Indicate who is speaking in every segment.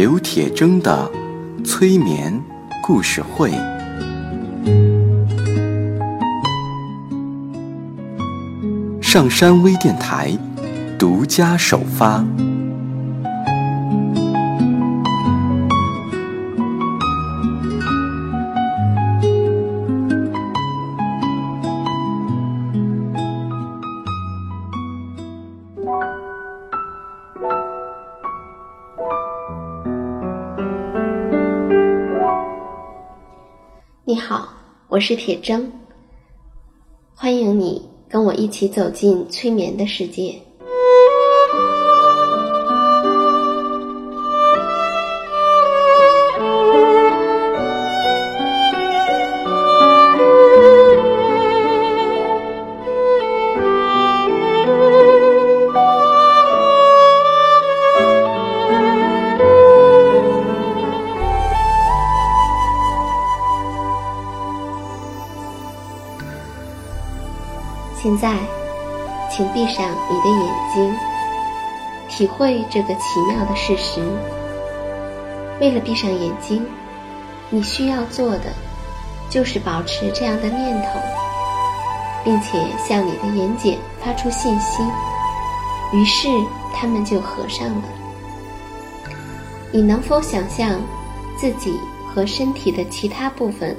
Speaker 1: 刘铁铮的催眠故事会，上山微电台独家首发。
Speaker 2: 你好，我是铁铮，欢迎你跟我一起走进催眠的世界。在，请闭上你的眼睛，体会这个奇妙的事实。为了闭上眼睛，你需要做的就是保持这样的念头，并且向你的眼睑发出信息，于是它们就合上了。你能否想象自己和身体的其他部分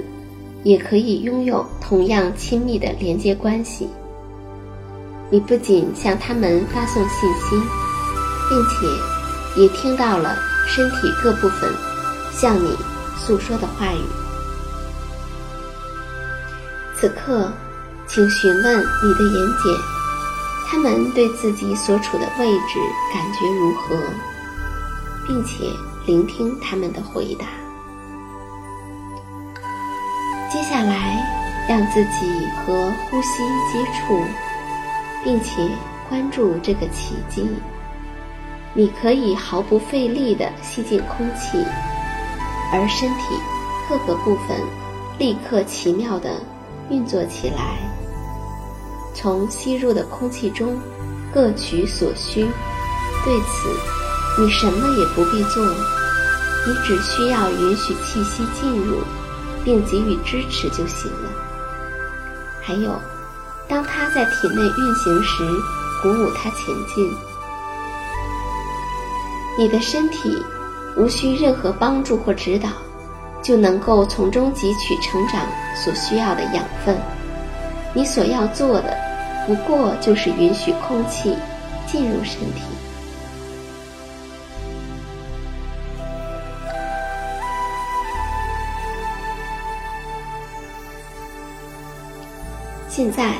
Speaker 2: 也可以拥有同样亲密的连接关系？你不仅向他们发送信息，并且也听到了身体各部分向你诉说的话语。此刻，请询问你的眼睑，他们对自己所处的位置感觉如何，并且聆听他们的回答。接下来，让自己和呼吸接触。并且关注这个奇迹，你可以毫不费力地吸进空气，而身体各个部分立刻奇妙地运作起来。从吸入的空气中各取所需。对此，你什么也不必做，你只需要允许气息进入，并给予支持就行了。还有。当它在体内运行时，鼓舞它前进。你的身体无需任何帮助或指导，就能够从中汲取成长所需要的养分。你所要做的，不过就是允许空气进入身体。现在。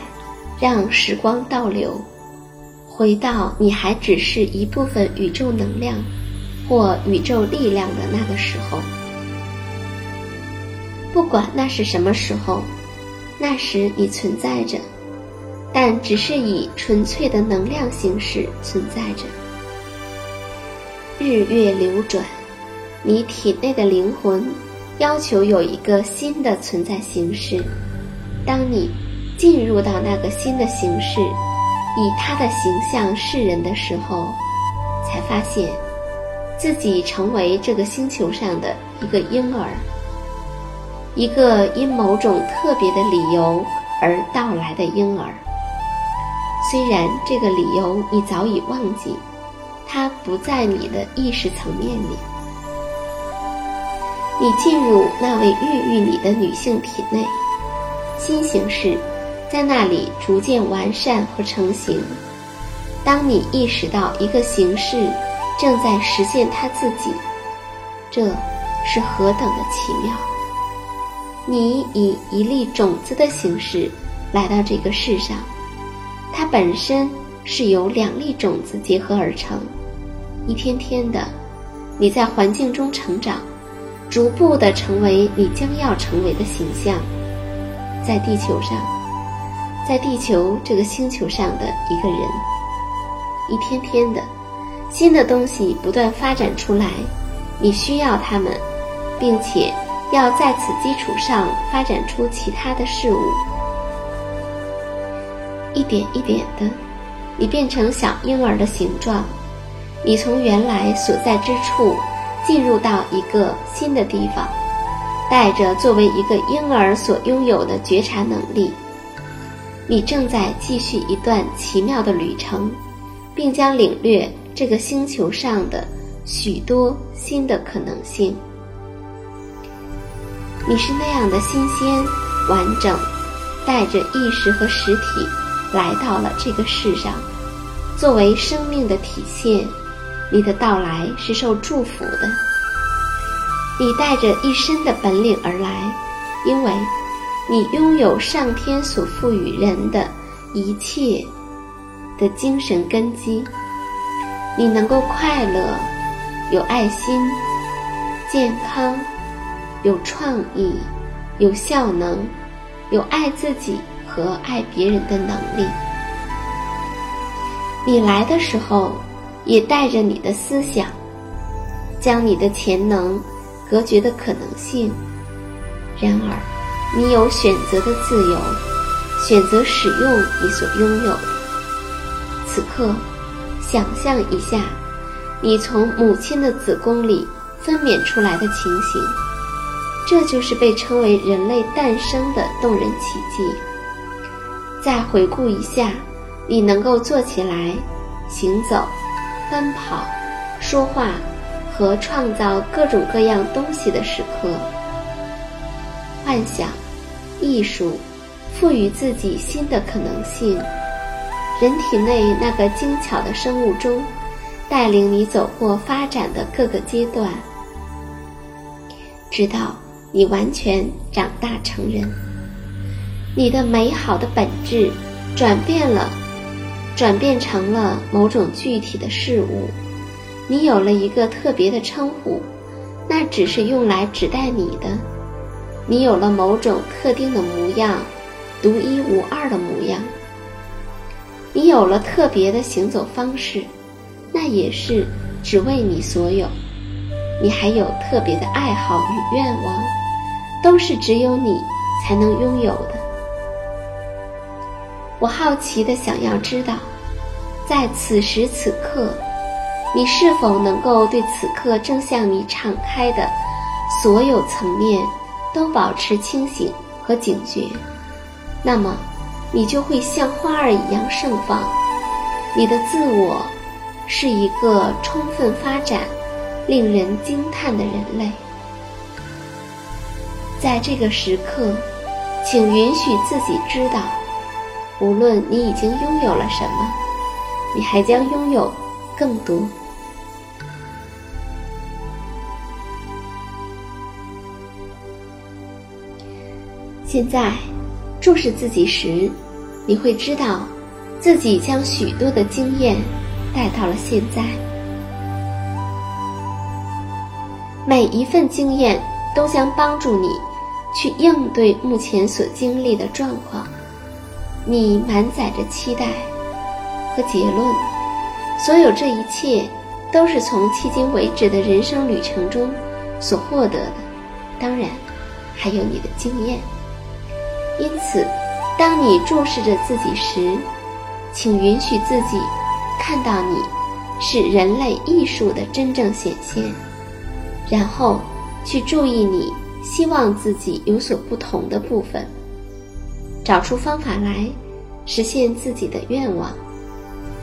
Speaker 2: 让时光倒流，回到你还只是一部分宇宙能量或宇宙力量的那个时候。不管那是什么时候，那时你存在着，但只是以纯粹的能量形式存在着。日月流转，你体内的灵魂要求有一个新的存在形式。当你。进入到那个新的形式，以他的形象示人的时候，才发现自己成为这个星球上的一个婴儿，一个因某种特别的理由而到来的婴儿。虽然这个理由你早已忘记，它不在你的意识层面里。你进入那位孕育你的女性体内，新形式。在那里逐渐完善和成型。当你意识到一个形式正在实现它自己，这是何等的奇妙！你以一粒种子的形式来到这个世上，它本身是由两粒种子结合而成。一天天的，你在环境中成长，逐步的成为你将要成为的形象，在地球上，在地球这个星球上的一个人，一天天的，新的东西不断发展出来，你需要他们，并且要在此基础上发展出其他的事物，一点一点的，你变成小婴儿的形状，你从原来所在之处。进入到一个新的地方，带着作为一个婴儿所拥有的觉察能力，你正在继续一段奇妙的旅程，并将领略这个星球上的许多新的可能性。你是那样的新鲜、完整，带着意识和实体来到了这个世上，作为生命的体现。你的到来是受祝福的，你带着一身的本领而来，因为，你拥有上天所赋予人的一切的精神根基。你能够快乐，有爱心，健康，有创意，有效能，有爱自己和爱别人的能力。你来的时候。也带着你的思想，将你的潜能隔绝的可能性。然而，你有选择的自由，选择使用你所拥有的。此刻，想象一下，你从母亲的子宫里分娩出来的情形，这就是被称为人类诞生的动人奇迹。再回顾一下，你能够坐起来，行走。奔跑、说话和创造各种各样东西的时刻，幻想、艺术，赋予自己新的可能性。人体内那个精巧的生物钟，带领你走过发展的各个阶段，直到你完全长大成人。你的美好的本质转变了。转变成了某种具体的事物，你有了一个特别的称呼，那只是用来指代你的。你有了某种特定的模样，独一无二的模样。你有了特别的行走方式，那也是只为你所有。你还有特别的爱好与愿望，都是只有你才能拥有的。我好奇的想要知道，在此时此刻，你是否能够对此刻正向你敞开的所有层面都保持清醒和警觉？那么，你就会像花儿一样盛放。你的自我是一个充分发展、令人惊叹的人类。在这个时刻，请允许自己知道。无论你已经拥有了什么，你还将拥有更多。现在注视自己时，你会知道自己将许多的经验带到了现在。每一份经验都将帮助你去应对目前所经历的状况。你满载着期待和结论，所有这一切都是从迄今为止的人生旅程中所获得的，当然还有你的经验。因此，当你注视着自己时，请允许自己看到你是人类艺术的真正显现，然后去注意你希望自己有所不同的部分。找出方法来，实现自己的愿望，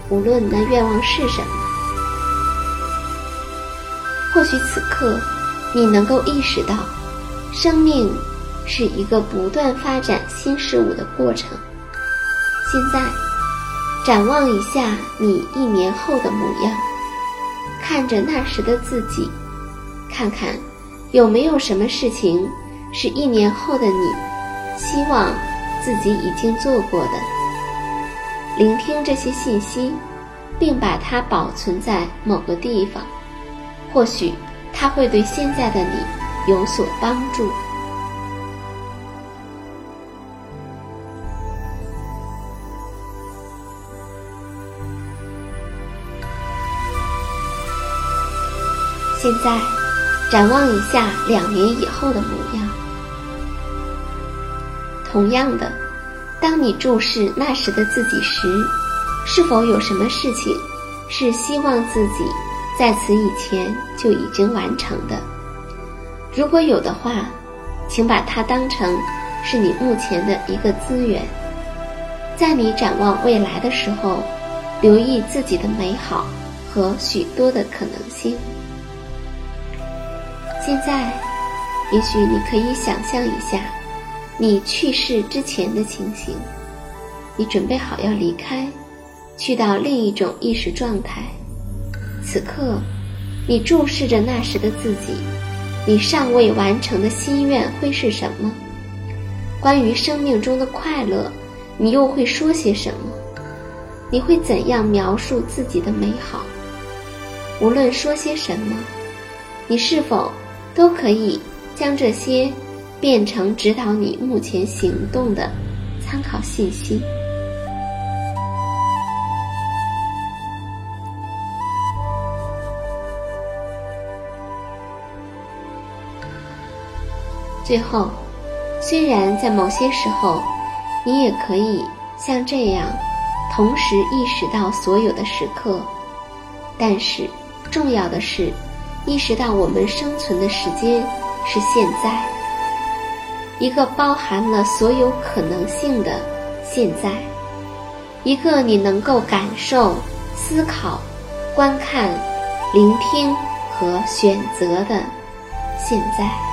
Speaker 2: 无论那愿望是什么。或许此刻，你能够意识到，生命是一个不断发展新事物的过程。现在，展望一下你一年后的模样，看着那时的自己，看看有没有什么事情是一年后的你希望。自己已经做过的，聆听这些信息，并把它保存在某个地方，或许它会对现在的你有所帮助。现在，展望一下两年以后的模样。同样的，当你注视那时的自己时，是否有什么事情是希望自己在此以前就已经完成的？如果有的话，请把它当成是你目前的一个资源，在你展望未来的时候，留意自己的美好和许多的可能性。现在，也许你可以想象一下，你去世之前的情形。你准备好要离开，去到另一种意识状态。此刻，你注视着那时的自己，你尚未完成的心愿会是什么？关于生命中的快乐，你又会说些什么？你会怎样描述自己的美好？无论说些什么，你是否？都可以将这些变成指导你目前行动的参考信息。最后，虽然在某些时候，你也可以像这样同时意识到所有的时刻，但是重要的是。意识到我们生存的时间是现在，一个包含了所有可能性的现在，一个你能够感受、思考、观看、聆听和选择的现在。